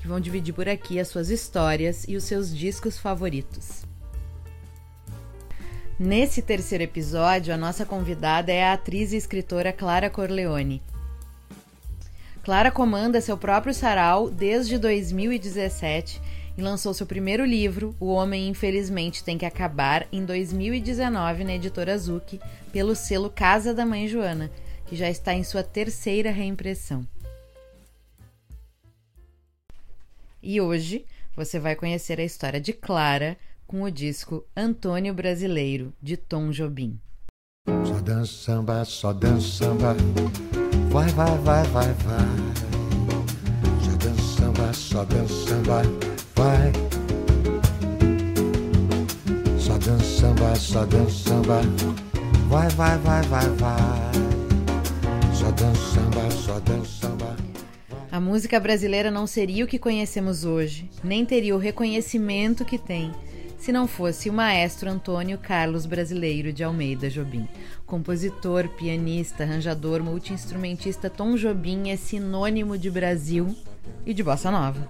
que vão dividir por aqui as suas histórias e os seus discos favoritos. Nesse terceiro episódio, a nossa convidada é a atriz e escritora Clara Corleone. Clara comanda seu próprio sarau desde 2017 e lançou seu primeiro livro, O Homem Infelizmente Tem que Acabar, em 2019 na editora Zuki, pelo selo Casa da Mãe Joana, que já está em sua terceira reimpressão. E hoje você vai conhecer a história de Clara com o disco Antônio Brasileiro, de Tom Jobim. Só dança samba, só dança samba, vai, vai, vai, vai, vai. Só dança samba, só dança samba, vai. Só dança samba, só dança samba, vai, vai, vai, vai, vai. Só dança samba, só dança samba. A música brasileira não seria o que conhecemos hoje, nem teria o reconhecimento que tem, se não fosse o maestro Antônio Carlos Brasileiro de Almeida Jobim. Compositor, pianista, arranjador, multiinstrumentista Tom Jobim é sinônimo de Brasil e de bossa nova.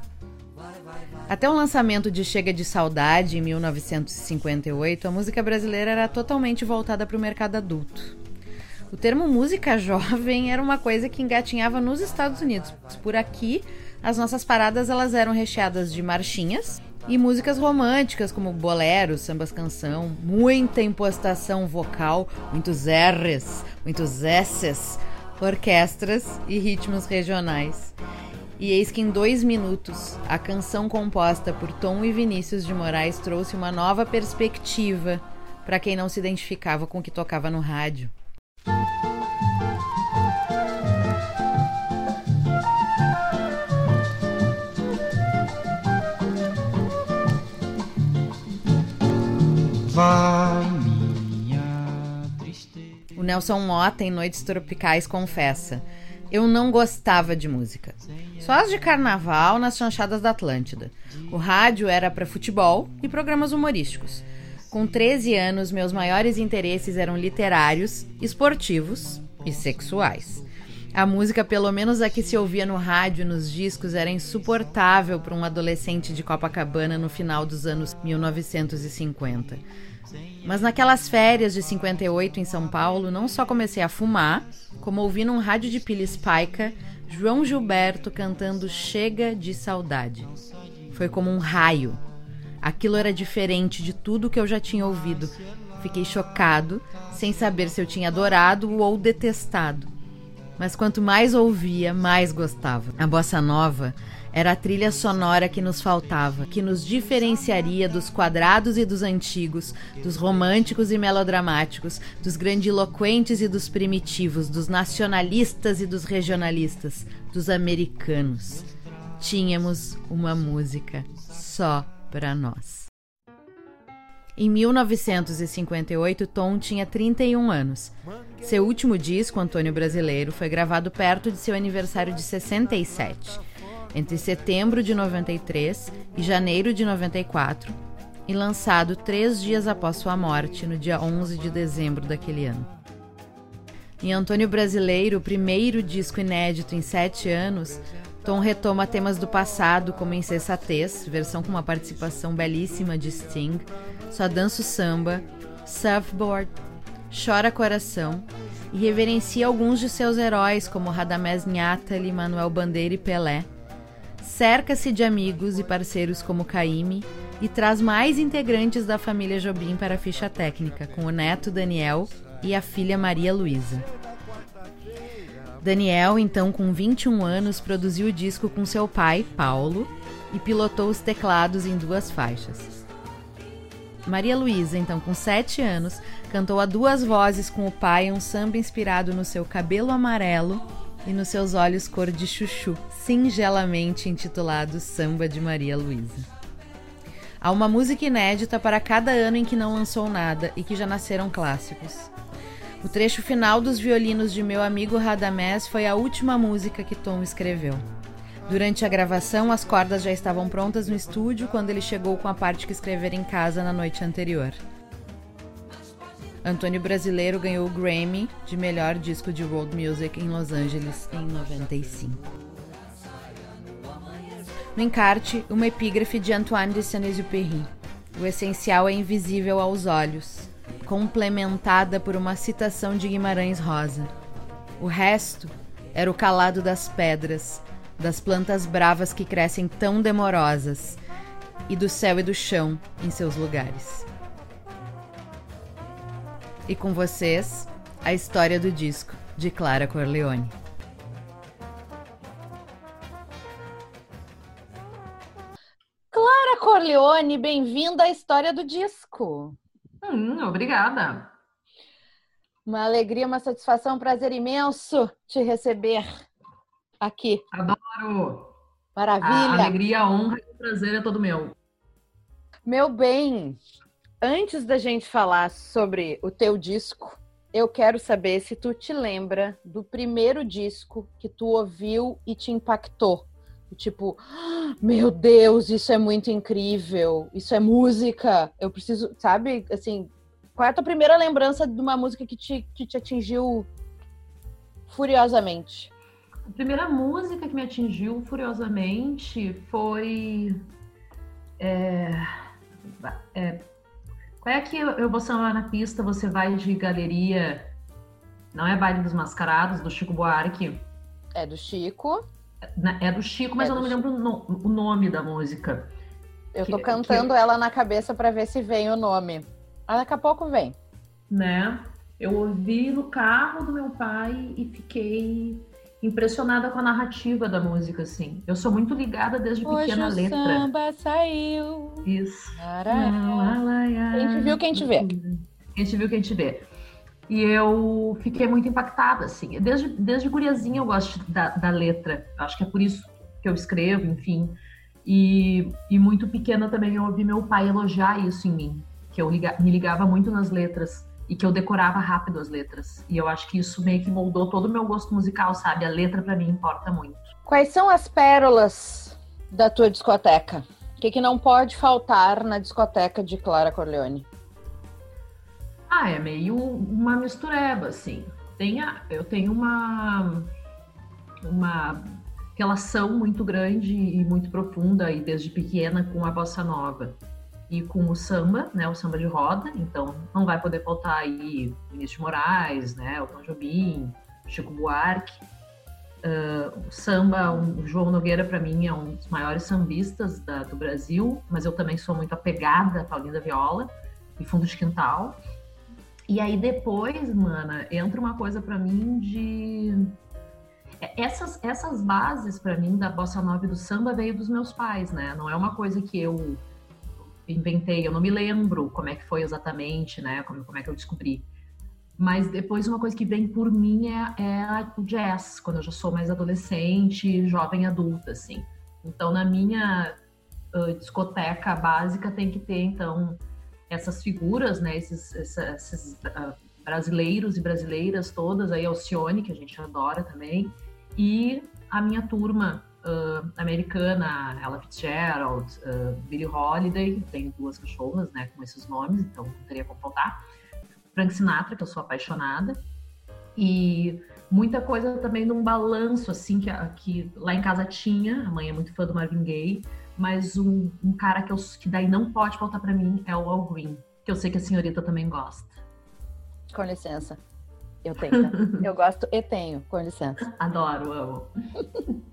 Até o lançamento de Chega de Saudade, em 1958, a música brasileira era totalmente voltada para o mercado adulto. O termo música jovem era uma coisa que engatinhava nos Estados Unidos. Por aqui, as nossas paradas elas eram recheadas de marchinhas e músicas românticas como boleros, sambas canção, muita impostação vocal, muitos R's, muitos S's, orquestras e ritmos regionais. E eis que em dois minutos, a canção composta por Tom e Vinícius de Moraes trouxe uma nova perspectiva para quem não se identificava com o que tocava no rádio. O Nelson Mota, em Noites Tropicais, confessa: Eu não gostava de música. Só as de carnaval nas chanchadas da Atlântida. O rádio era para futebol e programas humorísticos. Com 13 anos, meus maiores interesses eram literários, esportivos e sexuais. A música, pelo menos a que se ouvia no rádio e nos discos, era insuportável para um adolescente de Copacabana no final dos anos 1950. Mas naquelas férias de 58 em São Paulo, não só comecei a fumar, como ouvi num rádio de pilha espaica João Gilberto cantando Chega de Saudade. Foi como um raio. Aquilo era diferente de tudo que eu já tinha ouvido. Fiquei chocado, sem saber se eu tinha adorado ou detestado. Mas quanto mais ouvia, mais gostava. A bossa nova era a trilha sonora que nos faltava, que nos diferenciaria dos quadrados e dos antigos, dos românticos e melodramáticos, dos grandiloquentes e dos primitivos, dos nacionalistas e dos regionalistas, dos americanos. Tínhamos uma música só para nós. Em 1958, Tom tinha 31 anos. Seu último disco, Antônio Brasileiro, foi gravado perto de seu aniversário de 67, entre setembro de 93 e janeiro de 94, e lançado três dias após sua morte, no dia 11 de dezembro daquele ano. Em Antônio Brasileiro, o primeiro disco inédito em sete anos, Tom retoma temas do passado, como Insensatez, versão com uma participação belíssima de Sting, Só Danço Samba, Surfboard, Chora Coração, e reverencia alguns de seus heróis, como Radamés Nhatali, Manuel Bandeira e Pelé. Cerca-se de amigos e parceiros como Caime e traz mais integrantes da família Jobim para a ficha técnica, com o neto Daniel e a filha Maria Luísa. Daniel, então com 21 anos, produziu o disco com seu pai, Paulo, e pilotou os teclados em duas faixas. Maria Luísa, então com 7 anos, cantou a duas vozes com o pai um samba inspirado no seu cabelo amarelo e nos seus olhos cor de chuchu, singelamente intitulado Samba de Maria Luísa. Há uma música inédita para cada ano em que não lançou nada e que já nasceram clássicos. O trecho final dos violinos de meu amigo Radamés foi a última música que Tom escreveu. Durante a gravação, as cordas já estavam prontas no estúdio quando ele chegou com a parte que escrevera em casa na noite anterior. Antônio Brasileiro ganhou o Grammy de melhor disco de world music em Los Angeles em 95. No encarte, uma epígrafe de Antoine de Saint-Exupéry. O essencial é invisível aos olhos, complementada por uma citação de Guimarães Rosa. O resto era o calado das pedras, das plantas bravas que crescem tão demorosas, e do céu e do chão em seus lugares. E com vocês, a história do disco de Clara Corleone. Clara Corleone, bem-vinda à história do disco. Hum, obrigada. Uma alegria, uma satisfação, um prazer imenso te receber aqui. Adoro. Maravilha. A alegria, a honra e o prazer é todo meu. Meu bem, Antes da gente falar sobre o teu disco, eu quero saber se tu te lembra do primeiro disco que tu ouviu e te impactou. Tipo, meu Deus, isso é muito incrível, isso é música. Eu preciso, sabe, assim, qual é a tua primeira lembrança de uma música que te, que te atingiu furiosamente? A primeira música que me atingiu furiosamente foi. É, é, qual é que eu vou sambar na pista, você vai de galeria. Não é Baile dos Mascarados, do Chico Buarque? É do Chico. É do Chico, mas é eu não me lembro o nome da música. Eu tô que, cantando que... ela na cabeça para ver se vem o nome. Ah, daqui a pouco vem. Né? Eu ouvi no carro do meu pai e fiquei impressionada com a narrativa da música, assim. Eu sou muito ligada desde Hoje pequena o letra. samba saiu. Isso. Quem te viu, quem te vê. Quem te viu, quem te vê. E eu fiquei muito impactada, assim. Desde, desde guriazinha eu gosto da, da letra. Acho que é por isso que eu escrevo, enfim. E, e muito pequena também eu ouvi meu pai elogiar isso em mim. Que eu me ligava muito nas letras e que eu decorava rápido as letras. E eu acho que isso meio que moldou todo o meu gosto musical, sabe? A letra para mim importa muito. Quais são as pérolas da tua discoteca? O que, que não pode faltar na discoteca de Clara Corleone? Ah, é meio uma mistureba, assim. Tem a, eu tenho uma, uma relação muito grande e muito profunda, e desde pequena, com a bossa nova e com o samba, né, o samba de roda, então não vai poder faltar aí Vinícius Moraes, né, Tom Jobim, Chico Buarque, uh, o samba, o João Nogueira para mim é um dos maiores sambistas da, do Brasil, mas eu também sou muito apegada a Paulinho da Viola e Fundo de Quintal, e aí depois, mana, entra uma coisa para mim de é, essas, essas bases para mim da bossa nova e do samba veio dos meus pais, né? Não é uma coisa que eu inventei, eu não me lembro como é que foi exatamente, né? Como, como é que eu descobri. Mas depois uma coisa que vem por mim é, é o jazz, quando eu já sou mais adolescente, jovem adulta, assim. Então, na minha uh, discoteca básica tem que ter, então, essas figuras, né? Esses, esses uh, brasileiros e brasileiras todas, aí Alcione, que a gente adora também, e a minha turma uh, americana, Ella Fitzgerald, uh, Billie Holiday, tem duas cachorras, né, com esses nomes, então não teria como faltar. Frank Sinatra, que eu sou apaixonada. E muita coisa também num balanço, assim, que, que lá em casa tinha. A mãe é muito fã do Marvin Gaye, mas um, um cara que, eu, que daí não pode faltar para mim é o Al Green, que eu sei que a senhorita também gosta. Com licença. Eu tenho. Tá? Eu gosto e tenho, com licença. Adoro, amo.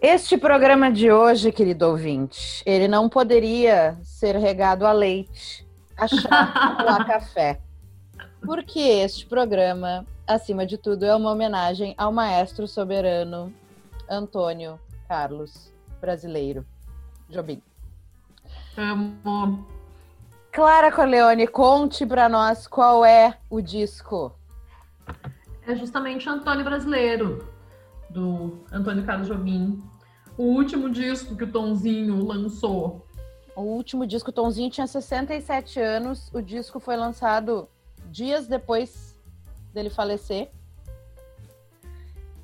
Este programa de hoje, querido ouvinte, ele não poderia ser regado a leite, a chá ou a café. Porque este programa, acima de tudo, é uma homenagem ao maestro soberano Antônio Carlos Brasileiro Jobim. Amo. Clara Corleone, conte para nós qual é o disco é justamente Antônio Brasileiro, do Antônio Carlos Jobim. O último disco que o Tonzinho lançou o último disco, Tonzinho, tinha 67 anos. O disco foi lançado dias depois dele falecer.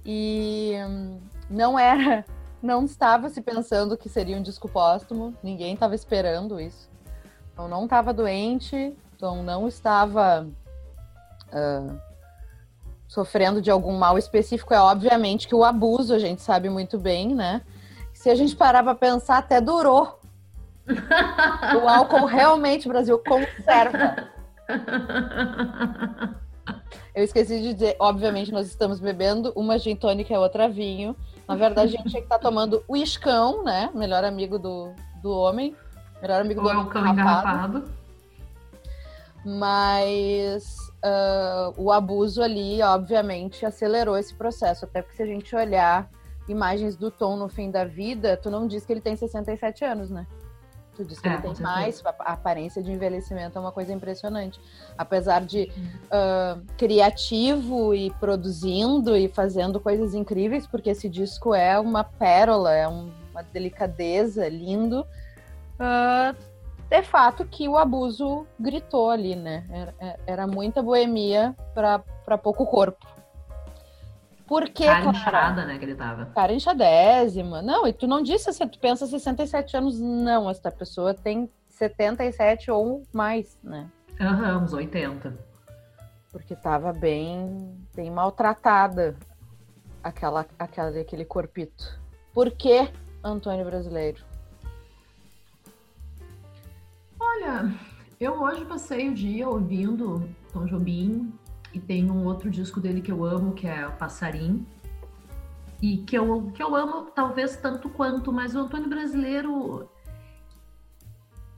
E hum, não era, não estava se pensando que seria um disco póstumo, ninguém estava esperando isso. Então não estava doente, então não estava uh, sofrendo de algum mal específico. É obviamente que o abuso a gente sabe muito bem, né? Se a gente parar para pensar, até durou. o álcool realmente, Brasil, conserva. Eu esqueci de dizer, obviamente, nós estamos bebendo uma gin tônica e outra vinho. Na verdade, a gente tinha que tá tomando o iscão, né? Melhor amigo do, do homem. Melhor amigo do Ou homem. É o cão engarrafado. Mas uh, o abuso ali, obviamente, acelerou esse processo. Até porque se a gente olhar imagens do Tom no fim da vida, tu não diz que ele tem 67 anos, né? Tu diz que É, ele tem mais, a aparência de envelhecimento é uma coisa impressionante. Apesar de ah, criativo e produzindo e fazendo coisas incríveis, porque esse disco é uma pérola, é um- uma delicadeza, lindo. ah, é fato que o abuso gritou ali, né? Era, é- era muita boemia para pouco corpo. Por que, Cara Clara? inchada, né, que ele tava. Cara inchadésima. Não, e tu não disse assim, tu pensa 67 anos. Não, esta pessoa tem 77 ou mais, né? Aham, uns 80. Porque tava bem, bem maltratada aquela, aquela, aquele corpito. Por que Antônio Brasileiro? Olha, eu hoje passei o dia ouvindo Tom Jobim e tem um outro disco dele que eu amo, que é o Passarim. E que eu, que eu amo talvez tanto quanto, mas o Antônio Brasileiro.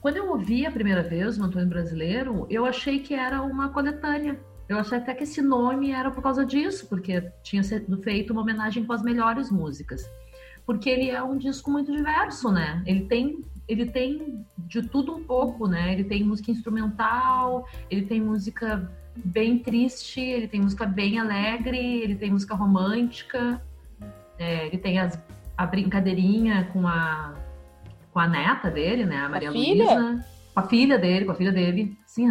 Quando eu ouvi a primeira vez o Antônio Brasileiro, eu achei que era uma coletânea. Eu achei até que esse nome era por causa disso, porque tinha sido feito uma homenagem com as melhores músicas. Porque ele é um disco muito diverso, né? Ele tem ele tem de tudo um pouco, né? Ele tem música instrumental, ele tem música bem triste, ele tem música bem alegre, ele tem música romântica, é, ele tem as- a brincadeirinha com a, com a neta dele, né? A Maria? Luísa. Com a filha dele, com a filha dele. Sim,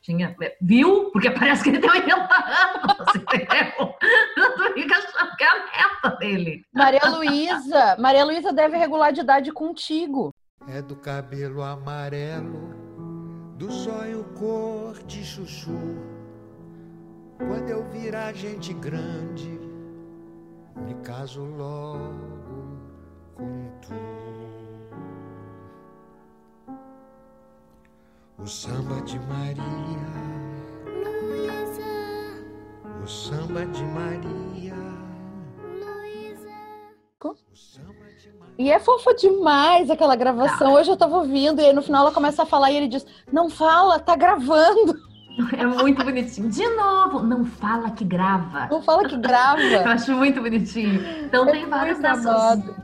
tinha. Viu? Porque parece que ele tem 80 anos, entendeu? Tu fica achando que é a neta dele. Maria Luísa! Maria Luísa deve regular de idade contigo. É do cabelo amarelo, do zóio cor de chuchu. Quando eu virar gente grande, me caso logo com tu. O samba de Maria, o samba de Maria. O samba de Maria. E é fofa demais aquela gravação. Hoje eu tava ouvindo e aí no final ela começa a falar e ele diz: Não fala, tá gravando. É muito bonitinho. De novo, não fala que grava. Não fala que Eu grava. acho muito bonitinho. Então É tem várias muito dessas. amado.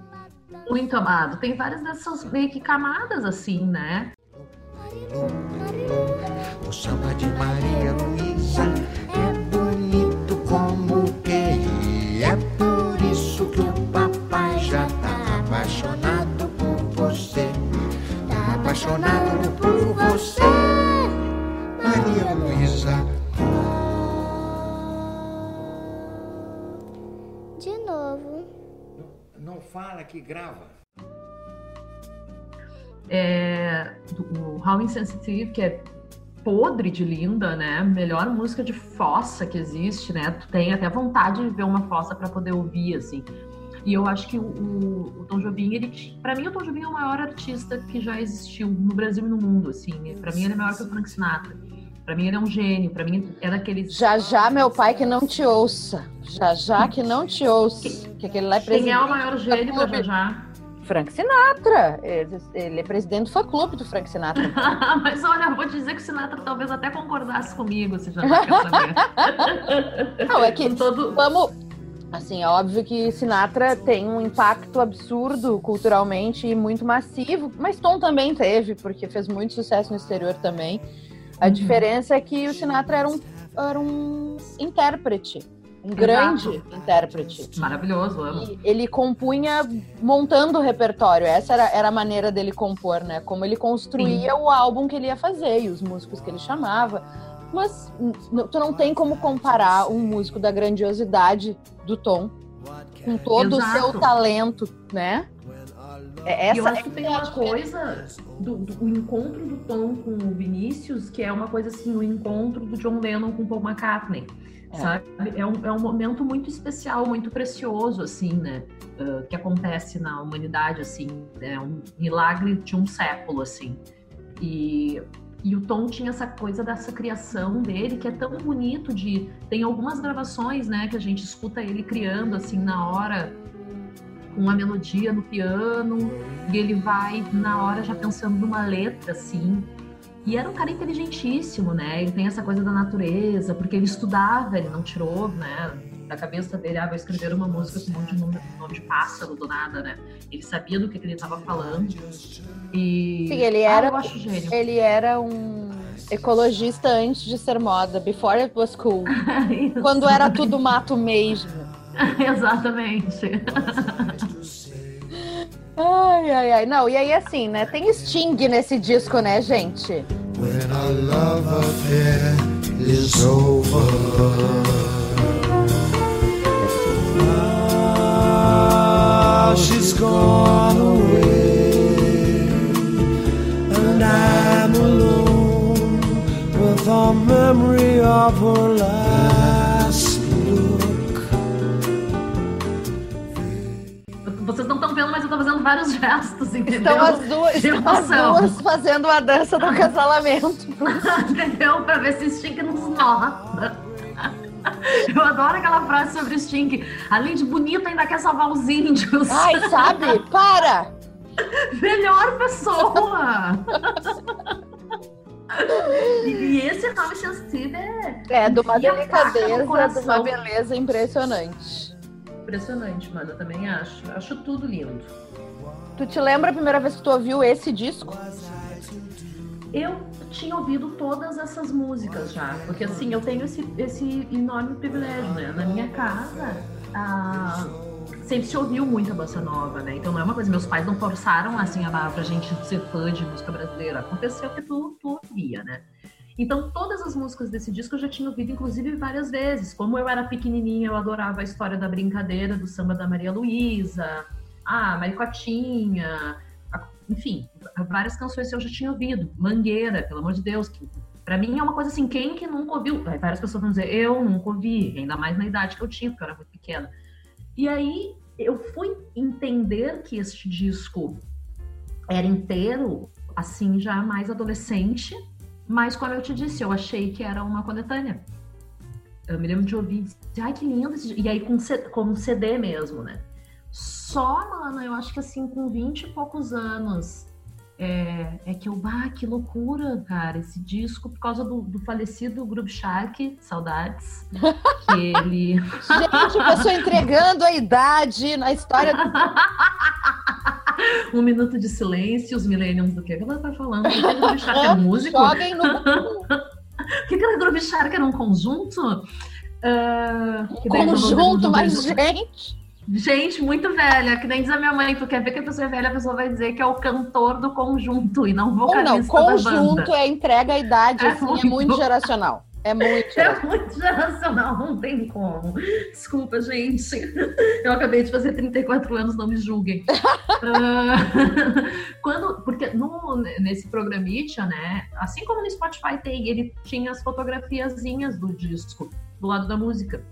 Muito amado. Tem várias dessas meio que camadas assim, né? O samba de Maria Luísa fala que grava É, o How Insensitive, que é podre de linda, né? Melhor música de fossa que existe, né? Tu tem até vontade de ver uma fossa para poder ouvir, assim. E eu acho que o, o- Tom Jobim, ele, pra mim o Tom Jobim é o maior artista que já existiu no Brasil e no mundo, assim. Pra mim ele é maior que o Frank Sinatra. Pra mim ele é um gênio. Pra mim é daqueles. Já já, meu pai, que não te ouça. Já já que não te ouça. Que aquele lá é Quem é o maior gênio da já já? Frank Sinatra. Ele, é presidente do fã clube do Frank Sinatra. Mas olha, vou te dizer que o Sinatra talvez até concordasse comigo, se já não quer saber. Não, é que todo... vamos. Assim, é óbvio que Sinatra tem um impacto absurdo culturalmente e muito massivo, mas Tom também teve, porque fez muito sucesso no exterior também. A diferença é que o Sinatra era um, era um intérprete. um grande Exato. intérprete. Maravilhoso, amo. E ele compunha montando o repertório. Essa era, era a maneira dele compor, né? Como ele construía o álbum que ele ia fazer e os músicos que ele chamava. Mas tu não tem como comparar um músico da grandiosidade do Tom com todo Exato. o seu talento, né? É E eu essa acho que tem essa é uma coisa do, do- o encontro do Tom com o Vinícius, que é uma coisa assim, o encontro do John Lennon com Paul McCartney. É. Sabe? É um, é um momento muito especial, muito precioso, assim, né? ah, que acontece na humanidade, assim. É um milagre de um século, assim. E, e o Tom tinha essa coisa dessa criação dele, que é tão bonito de... Tem algumas gravações, né, que a gente escuta ele criando, assim, na hora, com uma melodia no piano, e ele vai na hora já pensando numa letra, assim. E era um cara inteligentíssimo, né? Ele tem essa coisa da natureza, porque ele estudava, ele não tirou, né? Da cabeça dele, ah, vou escrever uma música com um monte de nome, nome de pássaro do nada, né? Ele sabia do que, que ele estava falando. E. Sim, ele Ah, era- eu acho gênio. Ele era um ecologista antes de ser moda, before it was cool. Quando era tudo mato mesmo. Exatamente. Ai, ai, ai. Não, e aí assim, né? Tem Sting nesse disco, né, gente? When our love affair is over. Ah, she's gone away, and I'm alone with the memory of her last Mas eu tô fazendo vários gestos, entendeu? Estão as duas, estão as duas fazendo a dança do casalamento. Entendeu? Pra ver se o Sting nos nota. Eu adoro aquela frase sobre o Sting. Além de bonito, ainda quer salvar os índios. Ai, sabe? Para! Melhor pessoa! e, esse nome Sensitive é É, de uma delicadeza, de uma beleza impressionante. Impressionante, mano. Eu também acho. Acho tudo lindo. Tu te lembra a primeira vez que tu ouviu esse disco? Eu tinha ouvido todas essas músicas já, porque assim, eu tenho esse, esse enorme privilégio, né? Na minha casa, ah, sempre se ouviu muita bossa nova, né? Então não é uma coisa, meus pais não forçaram assim a pra gente ser fã de música brasileira. Aconteceu que tu, tu ouvia, né? Então todas as músicas desse disco eu já tinha ouvido, inclusive várias vezes. Como eu era pequenininha, eu adorava a história da brincadeira, do samba da Maria Luísa, ah, Maricotinha, a- enfim, várias canções eu já tinha ouvido. Mangueira, pelo amor de Deus, que pra mim é uma coisa assim, quem que nunca ouviu? Várias pessoas vão dizer, eu nunca ouvi, ainda mais na idade que eu tinha, porque eu era muito pequena. E aí eu fui entender que este disco era inteiro, assim, já mais adolescente, mas como eu te disse, eu achei que era uma coletânea. Eu me lembro de ouvir e dizer, ai que lindo. E aí com, como CD mesmo, né? Só, mano, eu acho que assim, com 20 e poucos anos, é, é que eu, ah, que loucura, cara, esse disco, por causa do, do falecido Groove Shark, saudades, que ele... Gente, a pessoa entregando a idade na história do um minuto de silêncio, os millenniums do que que ela tá falando? O Groove Shark é músico? O Joguem no Google. que que era Groove Shark? Era um conjunto? Ah, eu vou ver conjunto, mas gente. Gente, muito velha, que nem diz a minha mãe, tu quer ver que a pessoa é velha, a pessoa vai dizer que é o cantor do conjunto e não Ou vocalista não, da banda. conjunto é entrega a idade, É assim, é muito. muito geracional. É muito É muito geracional, não tem como. Desculpa, gente. Eu acabei de fazer 34 anos, não me julguem. Ah, quando, porque no, nesse programita, né? Assim como no Spotify tem, ele tinha as fotografiazinhas do disco do lado da música.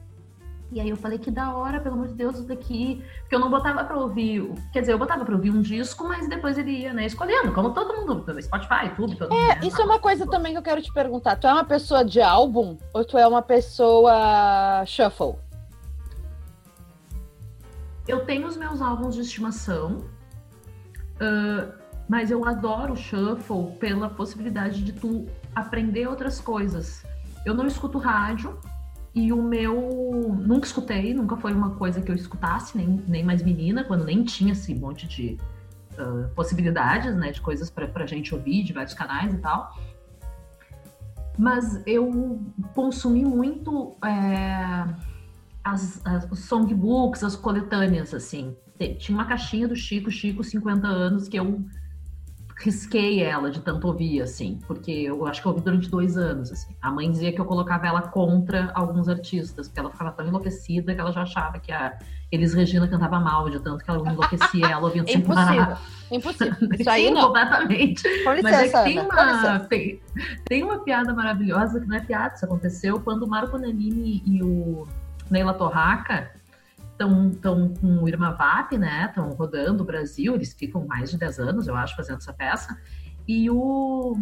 E aí eu falei que da hora, pelo amor de Deus, isso daqui. Porque eu não botava pra ouvir. Quer dizer, eu botava pra ouvir um disco, mas depois ele ia, né, escolhendo, como todo mundo, pelo Spotify, tudo, todo mundo. né? É, isso é uma coisa também que eu quero te perguntar. Tu é uma pessoa de álbum ou tu é uma pessoa shuffle? Eu tenho os meus álbuns de estimação, ah, mas eu adoro o shuffle pela possibilidade de tu aprender outras coisas. Eu não escuto rádio e o meu. Nunca escutei, nunca foi uma coisa que eu escutasse, nem, nem mais menina, quando nem tinha esse monte de ah, possibilidades, né, de coisas pra, pra gente ouvir, de vários canais e tal. Mas eu consumi muito. é, as, as, songbooks, as coletâneas, assim. Tinha uma caixinha do Chico, Chico, 50 anos, que eu risquei ela de tanto ouvir, assim, porque eu acho que eu ouvi durante dois anos, assim. A mãe dizia que eu colocava ela contra alguns artistas, porque ela ficava tão enlouquecida que ela já achava que a Elis Regina cantava mal, de tanto que ela enlouquecia ela ouvindo sem parar. Impossível. Isso aí Sim, não. completamente. Com licença, Mas é que tem uma, tem, tem uma piada maravilhosa, que não é piada, isso aconteceu quando o Marco Nanini e o Neila Torraca estão com o Irma Vap, né? Estão rodando o Brasil, eles ficam mais de 10 anos, eu acho, fazendo essa peça. E o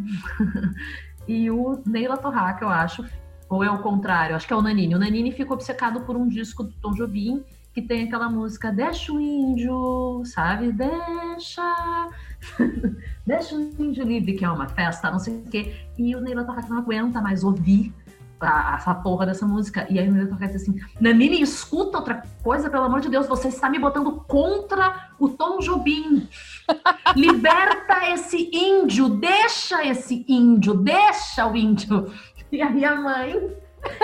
e o Neila Torraca, eu acho, ou é o contrário, acho que é o Nanini. O Nanini fica obcecado por um disco do Tom Jobim que tem aquela música Deixa o índio, sabe? Deixa Deixa o índio livre, que é uma festa, não sei o quê. E o Neila Torraca não aguenta mais ouvir a, essa porra dessa música. E aí o Torraca diz assim, Nanini, escuta outra coisa, pelo amor de Deus, você está me botando contra o Tom Jobim. Liberta esse índio, deixa esse índio, deixa o índio. E aí a mãe,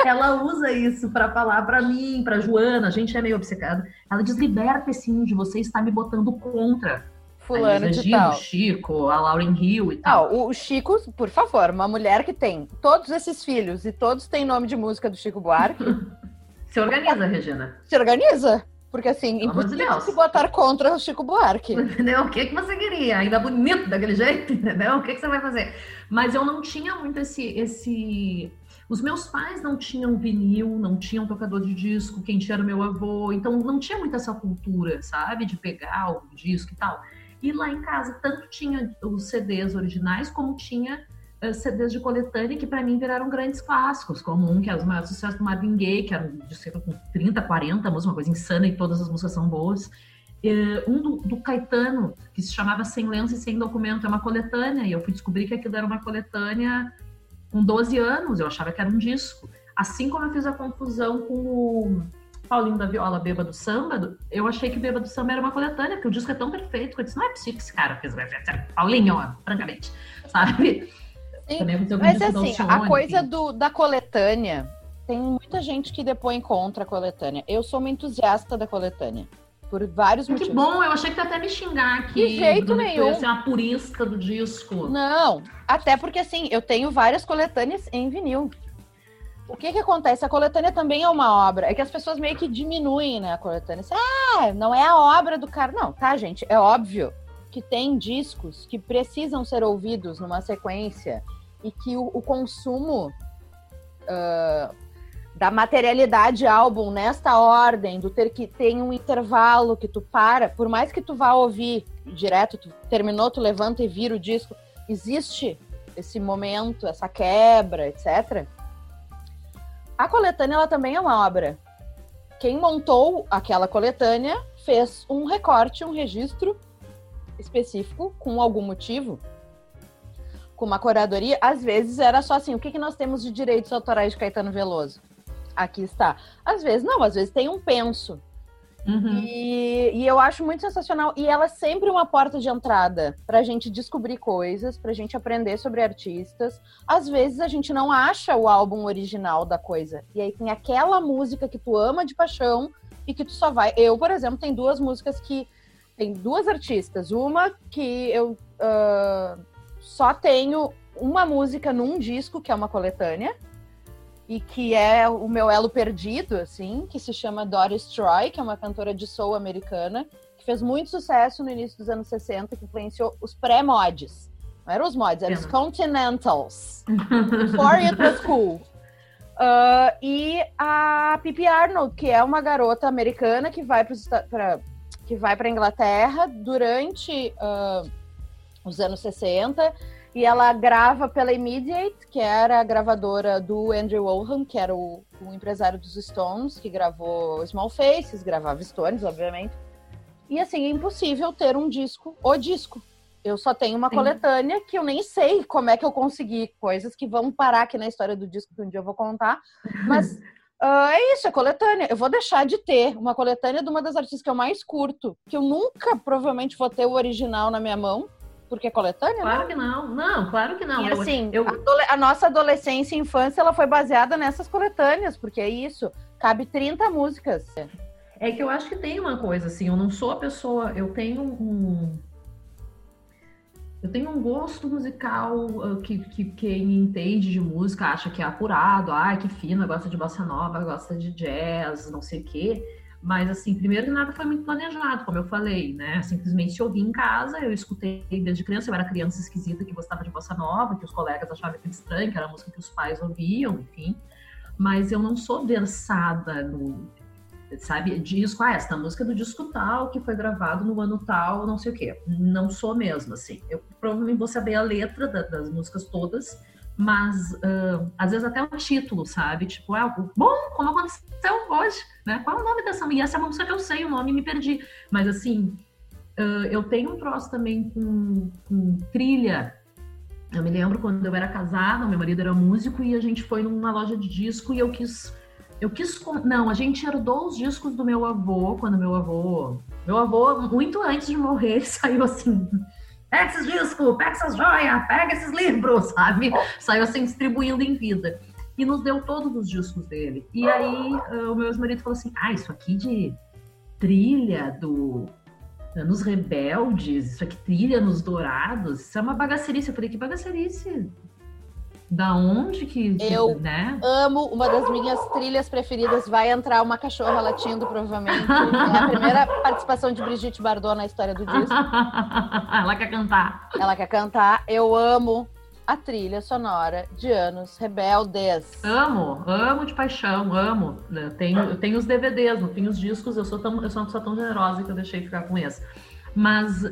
ela usa isso para falar para mim, para Joana, a gente é meio obcecado. Ela diz: liberta esse índio, você está me botando contra. Fulano de Regina, tal. o Chico, a Lauren Hill e tal. Não, o Chico, por favor, uma mulher que tem todos esses filhos e todos têm nome de música do Chico Buarque, Se organiza, Regina. se organiza. Porque assim, Pelo impossível Deus. se botar contra o Chico Buarque. Entendeu? O que, que você queria? Ainda bonito daquele jeito, entendeu? O que, que você vai fazer? Mas eu não tinha muito esse, esse. Os meus pais não tinham vinil, não tinham tocador de disco, quem tinha era o meu avô, então não tinha muito essa cultura, sabe? De pegar o disco e tal. E lá em casa, tanto tinha os CDs originais, como tinha eh, CDs de coletânea, que para mim viraram grandes clássicos, como um que é os maiores sucessos do Marvin Gaye, que era um disco com 30, 40 músicas, uma coisa insana, e todas as músicas são boas. Eh, um do, do Caetano, que se chamava Sem Lenço e Sem Documento, é uma coletânea, e eu fui descobrir que aquilo era uma coletânea com 12 anos, eu achava que era um disco. Assim como eu fiz a confusão com o Paulinho da Viola, Beba do Samba, eu achei que Beba do Samba era uma coletânea, porque o disco é tão perfeito, que eu disse, não é possível que esse cara fez Paulinho, ó, francamente, sabe? Sim, Mas assim, a coisa enfim. do, da coletânea, tem muita gente que depõe contra a coletânea. Eu sou uma entusiasta da coletânea. Por vários Que motivos. bom, eu achei que ia até me xingar aqui. De jeito que nenhum. ia ser uma purista do disco. Não, até porque assim, eu tenho várias coletâneas em vinil. O que que acontece? A coletânea também é uma obra. É que as pessoas meio que diminuem, né, a coletânea. Assim, ah, não é a obra do cara. Não, tá, gente? É óbvio que tem discos que precisam ser ouvidos numa sequência e que o, o consumo ah, da materialidade álbum nesta ordem, do ter que tem um intervalo que tu para, por mais que tu vá ouvir direto, tu terminou, tu levanta e vira o disco, existe esse momento, essa quebra, etc. A coletânea ela também é uma obra. Quem montou aquela coletânea fez um recorte, um registro específico com algum motivo, com uma curadoria. Às vezes era só assim: o que, que nós temos de direitos autorais de Caetano Veloso? Aqui está. Às vezes não, às vezes tem um penso. Uhum. E, e eu acho muito sensacional. E ela é sempre uma porta de entrada pra gente descobrir coisas, pra gente aprender sobre artistas. Às vezes a gente não acha o álbum original da coisa. E aí tem aquela música que tu ama de paixão e que tu só vai. Eu, por exemplo, tem duas músicas que. Tem duas artistas. Uma que eu ah, só tenho uma música num disco, que é uma coletânea e que é o meu elo perdido, assim, que se chama Doris Troy, que é uma cantora de soul americana, que fez muito sucesso no início dos anos 60, que influenciou os pré-mods. Não eram os mods, eram os. Continentals. Before it was cool. Ah, e a Pippi Arnold, que é uma garota americana que vai para que vai para Inglaterra durante ah, os anos 60 e ela grava pela Immediate, que era a gravadora do Andrew Oldham, que era o, o empresário dos Stones, que gravou Small Faces, gravava Stones, obviamente. E assim, é impossível ter um disco, o disco. Eu só tenho uma Sim. coletânea que eu nem sei como é que eu consegui, coisas que vão parar aqui na história do disco que um dia eu vou contar. Mas ah, é isso, é coletânea. Eu vou deixar de ter uma coletânea de uma das artistas que eu mais curto, que eu nunca provavelmente vou ter o original na minha mão, porque é coletânea, né? Claro que não. Não, claro que não. E assim, eu, a, nossa adolescência e infância ela foi baseada nessas coletâneas, porque é isso. cabe 30 músicas. É que eu acho que tem uma coisa assim, eu não sou a pessoa, eu tenho um. Eu tenho um gosto musical uh, que, que quem entende de música acha que é apurado, ai, que fina, gosta de bossa nova, gosta de jazz, não sei o quê. Mas, assim, primeiro que nada foi muito planejado, como eu falei, né? Simplesmente se ouvi em casa, eu escutei desde criança, eu era criança esquisita que gostava de bossa nova, que os colegas achavam que estranho, que era a música que os pais ouviam, enfim. Mas eu não sou versada no, sabe, disco, ah, esta música é do disco tal, que foi gravado no ano tal, não sei o quê. Não sou mesmo, assim. Eu provavelmente vou saber a letra da, das músicas todas, mas uh, às vezes até o título, sabe? Tipo, é bom, como aconteceu hoje, né? Qual é o nome dessa? E essa música que eu sei o nome me perdi. Mas assim, uh, eu tenho um troço também com, com trilha. Eu me lembro quando eu era casada, meu marido era músico e a gente foi numa loja de disco e eu quis eu quis. Não, a gente herdou os discos do meu avô, quando meu avô. Meu avô, muito antes de morrer, saiu assim. Pega esses discos, pega essas joias, pega esses livros, sabe? Saiu assim distribuindo em vida. E nos deu todos os discos dele. E aí o meu ex-marido falou assim: ah, isso aqui de trilha do nos rebeldes, isso aqui trilha nos dourados, isso é uma bagacerice. Eu falei, que bagacerice? Da onde que, eu né? amo uma das minhas trilhas preferidas. Vai entrar uma cachorra latindo, provavelmente. É a primeira participação de Brigitte Bardot na história do disco. Ela quer cantar. Ela quer cantar. Eu amo a trilha sonora de Anos Rebeldes. Amo, amo de paixão, amo. Eu tenho, eu tenho os DVDs, não tenho os discos. Eu sou, tão, eu sou uma pessoa tão generosa que eu deixei ficar com esse. Mas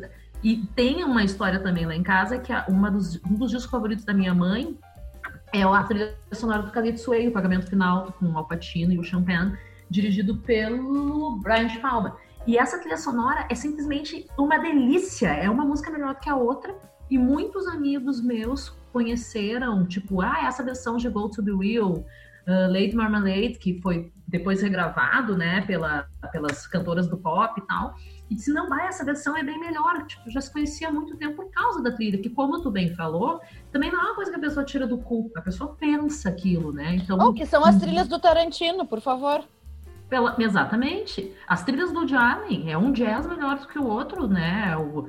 e tem uma história também lá em casa que é uma dos, um dos discos favoritos da minha mãe é a trilha sonora do Calypso Way, o pagamento final com o Alpatino e o Champagne, dirigido pelo Brian De Palma. E essa trilha sonora é simplesmente uma delícia, é uma música melhor que a outra, e muitos amigos meus conheceram, tipo, ah, essa versão de Go to the Real, uh, Late Marmalade, que foi depois regravado, né, pela, pelas cantoras do pop e tal, e disse, não, vai, essa versão é bem melhor. Tipo, já se conhecia há muito tempo por causa da trilha, que como tu bem falou, também não é uma coisa que a pessoa tira do cu, a pessoa pensa aquilo, né? Então, oh, que são as trilhas do Tarantino, por favor. Pela, exatamente. As trilhas do Jarlin é um jazz melhor do que o outro, né? O,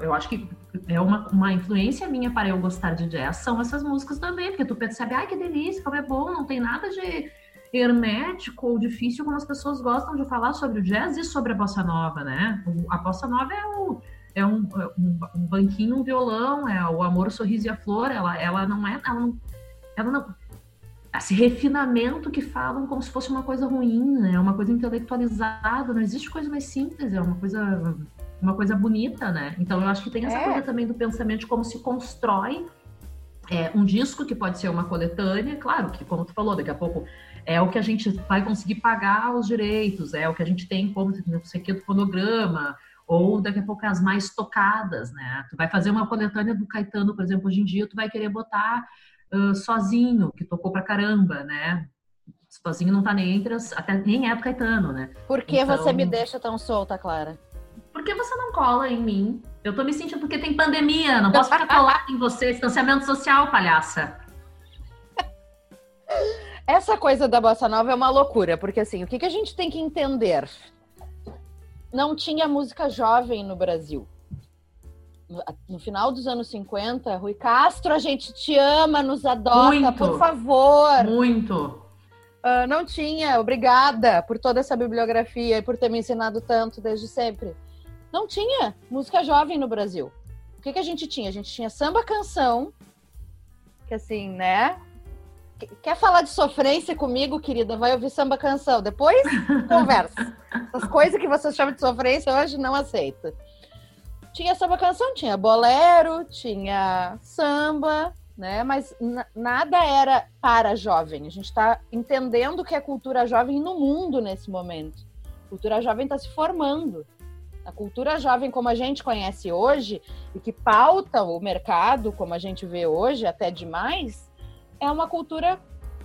eu acho que é uma, uma influência minha para eu gostar de jazz, são essas músicas também, porque tu percebe, ai que delícia, como é bom, não tem nada de hermético ou difícil como as pessoas gostam de falar sobre o jazz e sobre a bossa nova, né? A bossa nova é, o, é um, um, um, banquinho, um violão, é o amor, o sorriso e a flor. Ela, ela não é, ela não, ela não, esse refinamento que falam como se fosse uma coisa ruim, né? Uma coisa intelectualizada. Não existe coisa mais simples. É uma coisa, uma coisa bonita, né? Então eu acho que tem essa é. coisa também do pensamento de como se constrói é, um disco que pode ser uma coletânea, claro que, como tu falou, daqui a pouco é o que a gente vai conseguir pagar os direitos, é o que a gente tem como não sei o que do fonograma, ou daqui a pouco as mais tocadas, né? Tu vai fazer uma coletânea do Caetano, por exemplo, hoje em dia, tu vai querer botar uh, sozinho, que tocou pra caramba, né? Sozinho não tá nem entre as, até nem é do Caetano, né? Por que então, você me deixa tão solta, Clara? Por que você não cola em mim? Eu tô me sentindo porque tem pandemia, não posso ficar colada em você, distanciamento social, palhaça. Essa coisa da bossa nova é uma loucura, porque assim, o que, que a gente tem que entender? Não tinha música jovem no Brasil. No final dos anos 50, Rui Castro, a gente te ama, nos adota, muito, por favor. Muito. Uh, não tinha, obrigada por toda essa bibliografia e por ter me ensinado tanto desde sempre. Não tinha música jovem no Brasil. O que, que a gente tinha? A gente tinha samba canção, que assim, né? Quer falar de sofrência comigo, querida? Vai ouvir samba canção. Depois conversa. As coisas que você chama de sofrência hoje não aceito. Tinha samba canção, tinha bolero, tinha samba, né? Mas nada era para jovem. A gente está entendendo que é cultura jovem no mundo nesse momento. A cultura jovem está se formando. A cultura jovem, como a gente conhece hoje, e que pauta o mercado, como a gente vê hoje, até demais, é uma cultura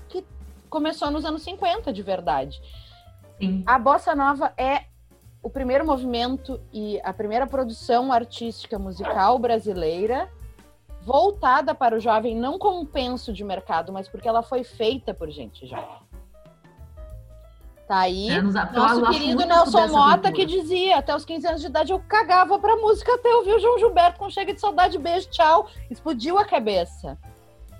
que começou nos anos 50, de verdade. Sim. A bossa nova é o primeiro movimento e a primeira produção artística musical brasileira voltada para o jovem, não como um penso de mercado, mas porque ela foi feita por gente jovem. Tá aí. É, Nosso querido Nelson Mota que dizia, até os 15 anos de idade eu cagava pra música até ouvir o João Gilberto com Chega de Saudade, beijo, tchau. Explodiu a cabeça.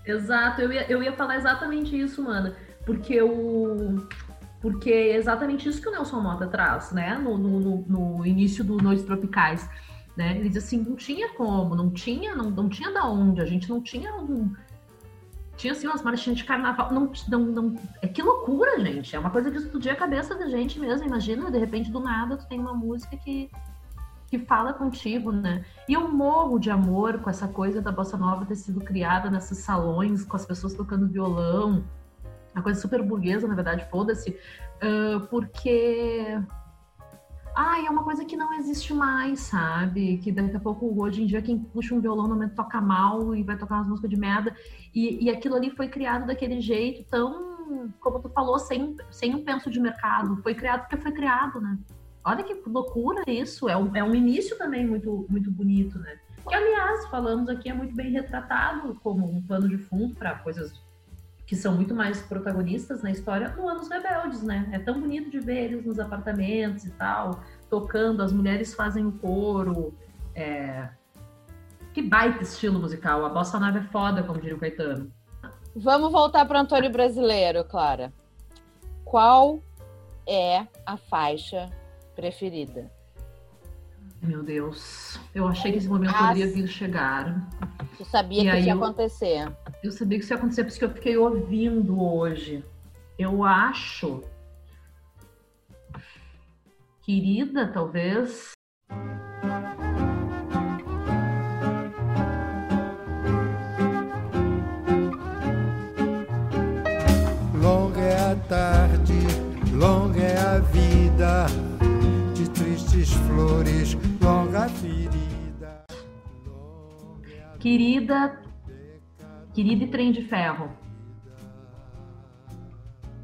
Exato, eu ia, eu ia falar exatamente isso, mano. Porque o. Porque é exatamente isso que o Nelson Mota traz, né? No, no, no- início do Noites Tropicais. Né? Ele diz assim, não tinha como, não tinha, não, não tinha da onde, a gente não tinha um. Tinha assim umas marchinhas de carnaval. Não, não, não, é que loucura, gente. É uma coisa de explodir a cabeça da gente mesmo. Imagina, de repente, do nada, tu tem uma música que, que fala contigo, né? E eu morro de amor com essa coisa da bossa nova ter sido criada nesses salões, com as pessoas tocando violão, uma coisa super burguesa, na verdade, foda-se, ah, porque. Ai, é uma coisa que não existe mais, sabe? Que daqui a pouco, hoje em dia, quem puxa um violão normalmente toca mal e vai tocar umas músicas de merda. E, e aquilo ali foi criado daquele jeito, tão, como tu falou, sem, sem um penso de mercado. Foi criado porque foi criado, né? Olha que loucura isso. É um, é um início também muito, muito bonito, né? Que, aliás, falamos aqui, é muito bem retratado como um pano de fundo para coisas que são muito mais protagonistas na história no Anos Rebeldes, né? É tão bonito de ver eles nos apartamentos e tal, tocando, as mulheres fazem o coro. É... Que baita estilo musical. A bossa nova é foda, como diria o Caetano. Vamos voltar para Antônio Brasileiro, Clara. Qual é a faixa preferida? Meu Deus, eu achei que esse momento As- poderia vir chegar. Tu sabia E que isso ia eu- acontecer? Eu sabia que isso ia acontecer, por isso que eu fiquei ouvindo hoje. Eu acho. Querida, talvez. Querida. Querida e trem de ferro.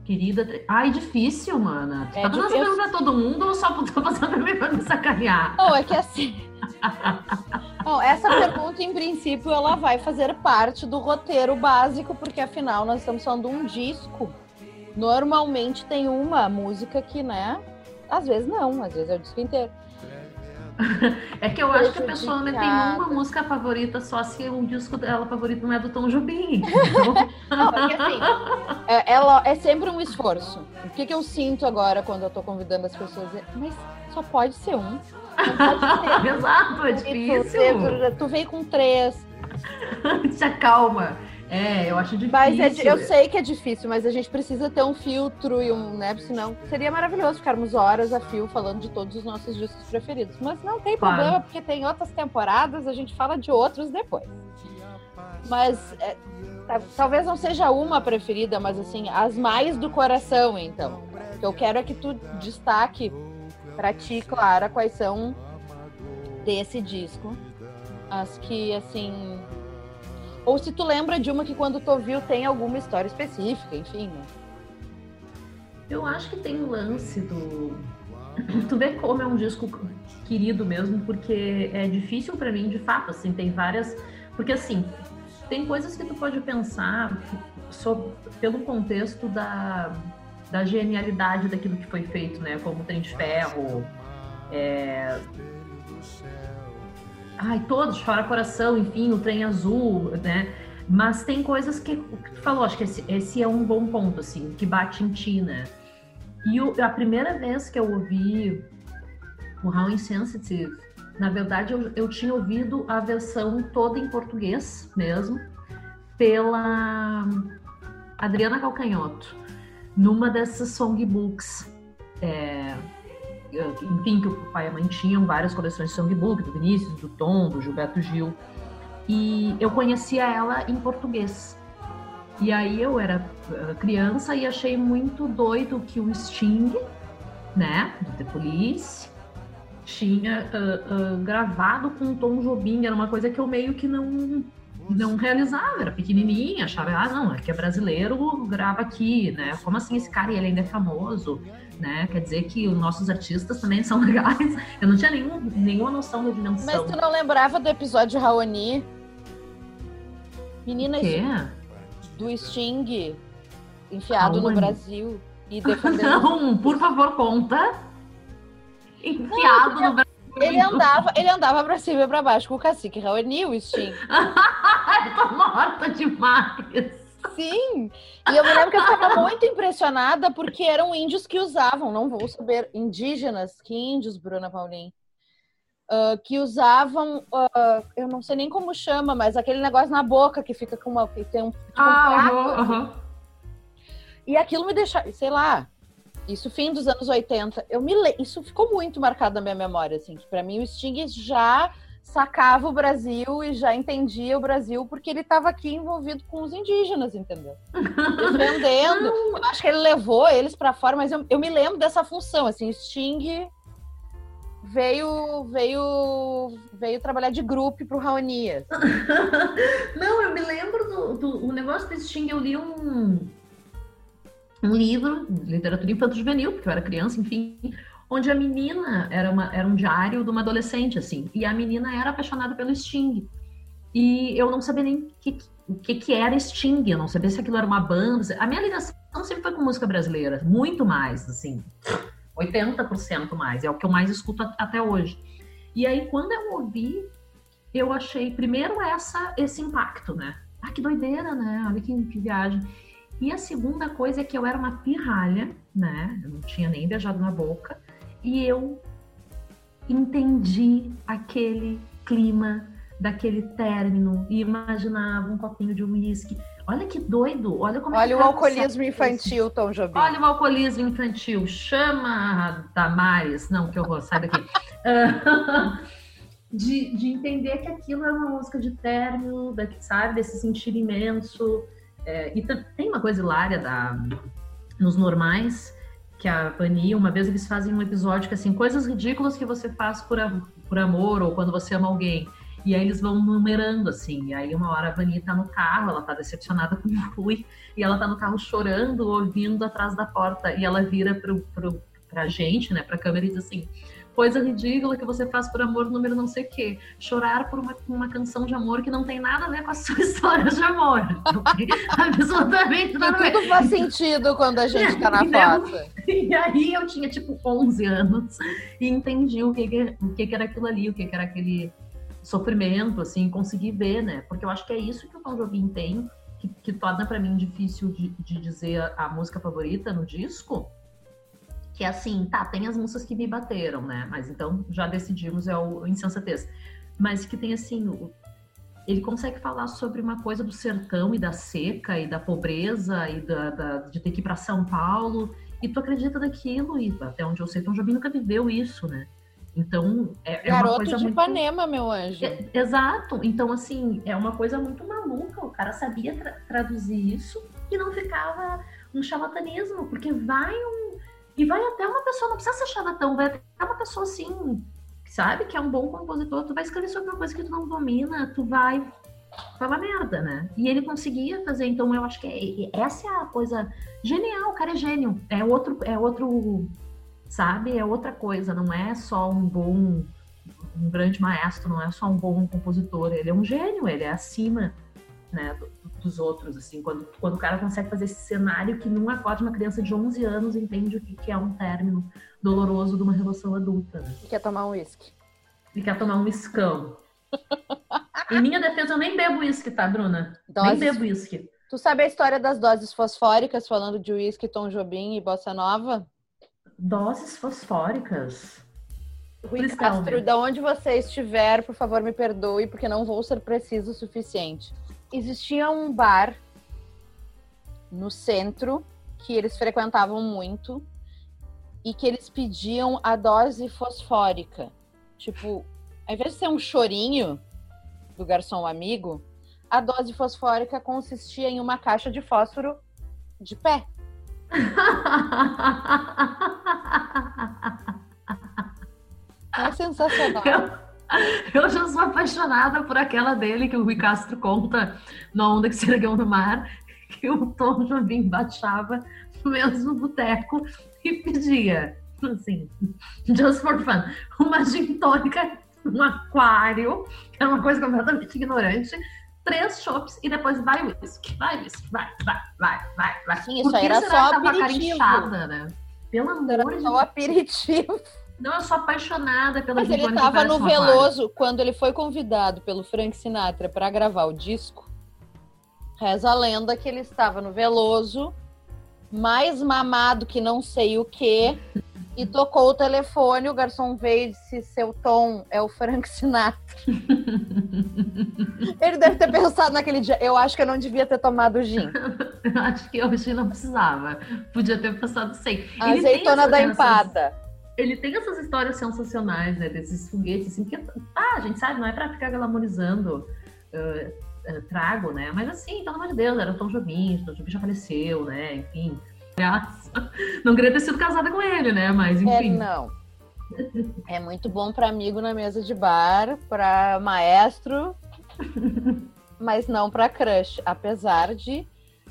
Querida. Ai, difícil, mana. Tu É tá fazendo essa difícil. pergunta pra todo mundo ou só tá passando pra mim pra me sacanear? Não, é que assim. Não, essa pergunta, em princípio, ela vai fazer parte do roteiro básico, porque afinal nós estamos falando de um disco. Normalmente tem uma música que, né? Às vezes não, às vezes é o disco inteiro. É que eu acho que a pessoa não tem uma música favorita só se o disco dela favorito não é do Tom Jobim. entendeu? Não, é que assim, é, ela, é sempre um esforço. O que, que eu sinto agora quando eu tô convidando as pessoas? dizer, Mas só pode ser um. Pode ser. Exato, é E tu- difícil. Tu, tu veio com três. Se acalma. É, eu acho difícil. Mas é eu sei que é difícil, mas a gente precisa ter um filtro e um, né? Senão seria maravilhoso ficarmos horas a fio falando de todos os nossos discos preferidos. Mas não tem Claro. problema, porque tem outras temporadas, a gente fala de outros depois. Mas é, talvez não seja uma preferida, mas assim, as mais do coração, então. O que eu quero é que tu destaque pra ti, Clara, quais são desse disco. As que, assim, ou se tu lembra de uma que quando tu ouviu tem alguma história específica, enfim. né? Eu acho que tem o lance do. Tu vê como é um disco querido mesmo, porque é difícil pra mim, de fato, assim, tem várias. Porque assim, tem coisas que tu pode pensar sob- pelo contexto da, da genialidade daquilo que foi feito, né? Como o Trem de Ferro. É... Ai, todos, Chora Coração, enfim, o Trem Azul, né? Mas tem coisas que, que tu falou, acho que esse, esse é um bom ponto, assim, que bate em ti, né? E o- a primeira vez que eu ouvi o How Insensitive, na verdade eu, eu tinha ouvido a versão toda em português mesmo, pela Adriana Calcanhoto, numa dessas songbooks. É, enfim, que o pai e a mãe tinham várias coleções de songbook, do Vinícius, do Tom, do Gilberto Gil. E eu conhecia ela em português. E aí eu era uh, criança e achei muito doido que o Sting, né, do The Police, tinha uh, uh, gravado com o Tom Jobim. Era uma coisa que eu meio que não não realizava, era pequenininha, achava, ah, não, é que é brasileiro, grava aqui, né? Como assim esse cara e ele ainda é famoso, né? Quer dizer que os nossos artistas também são legais. Eu não tinha nenhum, nenhuma noção da dimensão. Mas tu não lembrava do episódio Raoni? Menina, do Sting enfiado no Raoni? Brasil. e defendendo. Não, por favor, conta. Enfiado no Brasil. Ele andava, ele andava pra cima e pra baixo com o cacique Raoni, o Sting. Eu tô morta demais. Sim! E eu me lembro que eu ficava muito impressionada porque eram índios que usavam, não vou saber, indígenas, que índios, Bruna Paulin, ah, que usavam, ah, eu não sei nem como chama, mas aquele negócio na boca que fica com uma. que tem um. tipo um Ah, prato, assim. aham. E aquilo me deixava, sei lá, isso fim dos anos 80. Eu me le... Isso ficou muito marcado na minha memória, assim, que pra mim o Sting já sacava o Brasil e já entendia o Brasil porque ele estava aqui envolvido com os indígenas, entendeu? Defendendo. Eu acho que ele levou eles pra fora, mas eu, eu me lembro dessa função, assim, o Sting veio veio veio trabalhar de grupo pro Raoni. Não, eu me lembro do, do o negócio desse Sting. Eu li um, um livro literatura infantil juvenil, porque eu era criança, enfim, onde a menina era, uma, era um diário de uma adolescente, assim, e a menina era apaixonada pelo Sting. E eu não sabia nem o que, que, era Sting, eu não sabia se aquilo era uma banda. A minha ligação sempre foi com música brasileira, muito mais, assim, 80% mais, é o que eu mais escuto até hoje. E aí, quando eu ouvi, eu achei, primeiro, essa, esse impacto, né? Ah, que doideira, né? Olha que, que viagem. E a segunda coisa é que eu era uma pirralha, né? Eu não tinha nem beijado na boca. E eu entendi aquele clima daquele término e imaginava um copinho de uísque. Olha que doido, olha como é Olha que o alcoolismo infantil, Tom Jobim. Olha o alcoolismo infantil. Chama Damares. Não, que horror, sai daqui. De, de entender que aquilo é uma música de término, sabe? Desse sentir imenso. É, e tem uma coisa hilária da, nos normais, que a Pani, uma vez eles fazem um episódio que assim, coisas ridículas que você faz por, a- por amor ou quando você ama alguém. E aí eles vão numerando, assim. E aí uma hora a Vani tá no carro, ela tá decepcionada com o Rui, e ela tá no carro chorando, ouvindo atrás da porta. E ela vira pro, pro, pra gente, né, pra câmera e diz assim: coisa ridícula que você faz por amor, número não sei o quê. Chorar por uma, uma canção de amor que não tem nada a ver com a sua história de amor. Absolutamente nada a tudo faz sentido quando a gente tá na foto. E aí eu tinha tipo 11 anos e entendi o que, que, o que, que era aquilo ali, o que, que era aquele sofrimento, assim, consegui ver, né? Porque eu acho que é isso que o Tom Jobim tem, que, que torna pra mim difícil de, de dizer a, a música favorita no disco. Que é assim, tá, tem as músicas que me bateram, né? Mas então já decidimos, é o, Insensatez. Mas que tem assim, o- ele consegue falar sobre uma coisa do sertão e da seca e da pobreza e da, da- de ter que ir para São Paulo e tu acredita naquilo e até onde eu sei, Tom Jobim nunca viveu isso, né? Então é, é uma Garoto coisa de muito Ipanema, meu anjo. é, exato. Então, assim, é uma coisa muito maluca. O cara sabia tra- traduzir isso e não ficava um charlatanismo, porque vai um. E vai até uma pessoa, não precisa ser charlatão, vai até uma pessoa assim, sabe, que é um bom compositor. Tu vai escrever sobre uma coisa que tu não domina, tu vai falar merda, né? E ele conseguia fazer, então eu acho que é- essa é a coisa genial, o cara é gênio. É outro, é outro, sabe? É outra coisa, não é só um bom um grande maestro, não é só um bom compositor, ele é um gênio, ele é acima né, do- dos outros, assim, quando, quando o cara consegue fazer esse cenário que num acorde uma criança de 11 anos entende o que, que é um término doloroso de uma relação adulta, né? Quer tomar um uísque? E quer tomar um escão. em minha defesa, eu nem bebo uísque, tá, Bruna? Nem Doses- bebo uísque. Tu sabe a história das doses fosfóricas, falando de uísque, Tom Jobim e Bossa Nova? Doses fosfóricas. Rui Castro, me. da onde você estiver, por favor, me perdoe, porque não vou ser preciso o suficiente. Existia um bar no centro que eles frequentavam muito e que eles pediam a dose fosfórica. Tipo, ao invés de ser um chorinho do garçom amigo, a dose fosfórica consistia em uma caixa de fósforo de pé. É sensacional. Eu, eu já sou apaixonada por aquela dele que o Rui Castro conta na onda que se ergueu no mar, que o Tom Jobim baixava no mesmo boteco e pedia, assim, just for fun, uma gin tônica num aquário, que era uma coisa completamente ignorante, três chopps e depois vai whisky, vai whisky, vai, vai, vai, vai, vai. Por isso que era será só que aperitivo. inchada, né? Pelo amor Era de só Deus. aperitivo. Não, eu sou apaixonada pela Mas ele Gin Tônica tava parece no. Veloso quando ele foi convidado pelo Frank Sinatra para gravar o disco. Reza a lenda que ele estava no Veloso, mais mamado que não sei o que, e tocou o telefone. O garçom veio e disse: Seu tom é o Frank Sinatra. ele deve ter pensado naquele dia: Eu acho que eu não devia ter tomado gin. Eu acho que hoje não precisava. Podia ter passado sem. Azeitona da empada. Ele tem essas histórias sensacionais, né? Desses foguetes, assim, porque, ah, a gente sabe, não é pra ficar glamorizando ah, ah, trago, né? Mas assim, pelo amor de Deus, era o Tom Jobim, o Tom Jobim já faleceu, né? Enfim. Não queria ter sido casada com ele, né? Mas É, enfim. não. É muito bom para amigo na mesa de bar, para maestro, mas não para crush. Apesar de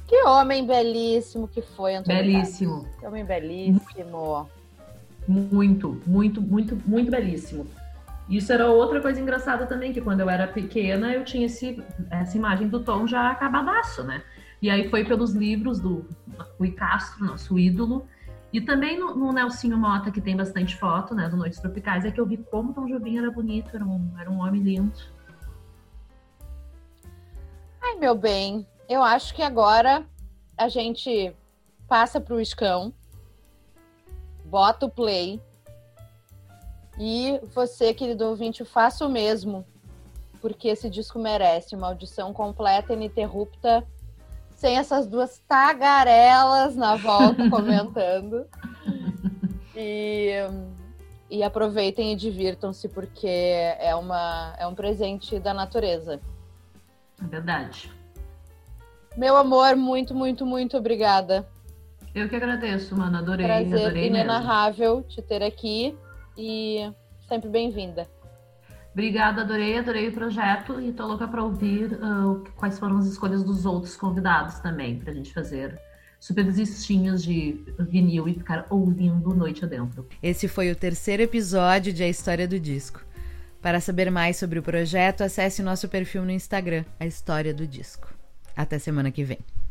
que homem belíssimo que foi Antônio Belíssimo. Que homem belíssimo. Muito, muito, muito, muito belíssimo. Isso era outra coisa engraçada também, que quando eu era pequena eu tinha esse, essa imagem do Tom já acabadaço, né? E aí foi pelos livros do Rui Castro, nosso ídolo, e também no, no Nelsinho Mota, que tem bastante foto, né, do Noites Tropicais, é que eu vi como Tom Jobim era bonito, era um, era um homem lindo. Ai, meu bem, eu acho que agora a gente passa pro escão, bota o play e você, querido ouvinte, faça o mesmo, porque esse disco merece uma audição completa, ininterrupta, sem essas duas tagarelas na volta comentando. E, e aproveitem e divirtam-se, porque é, uma, é um presente da natureza. É verdade. Meu amor, muito, muito, muito obrigada. Eu que agradeço, mano. Adorei, Prazer adorei mesmo. inenarrável te ter aqui e sempre bem-vinda. Obrigada, adorei, adorei o projeto e tô louca para ouvir o- quais foram as escolhas dos outros convidados também, pra gente fazer super listinhas de vinil e ficar ouvindo noite adentro. Esse foi o terceiro episódio de A História do Disco. Para saber mais sobre o projeto, acesse nosso perfil no Instagram, A História do Disco. Até semana que vem.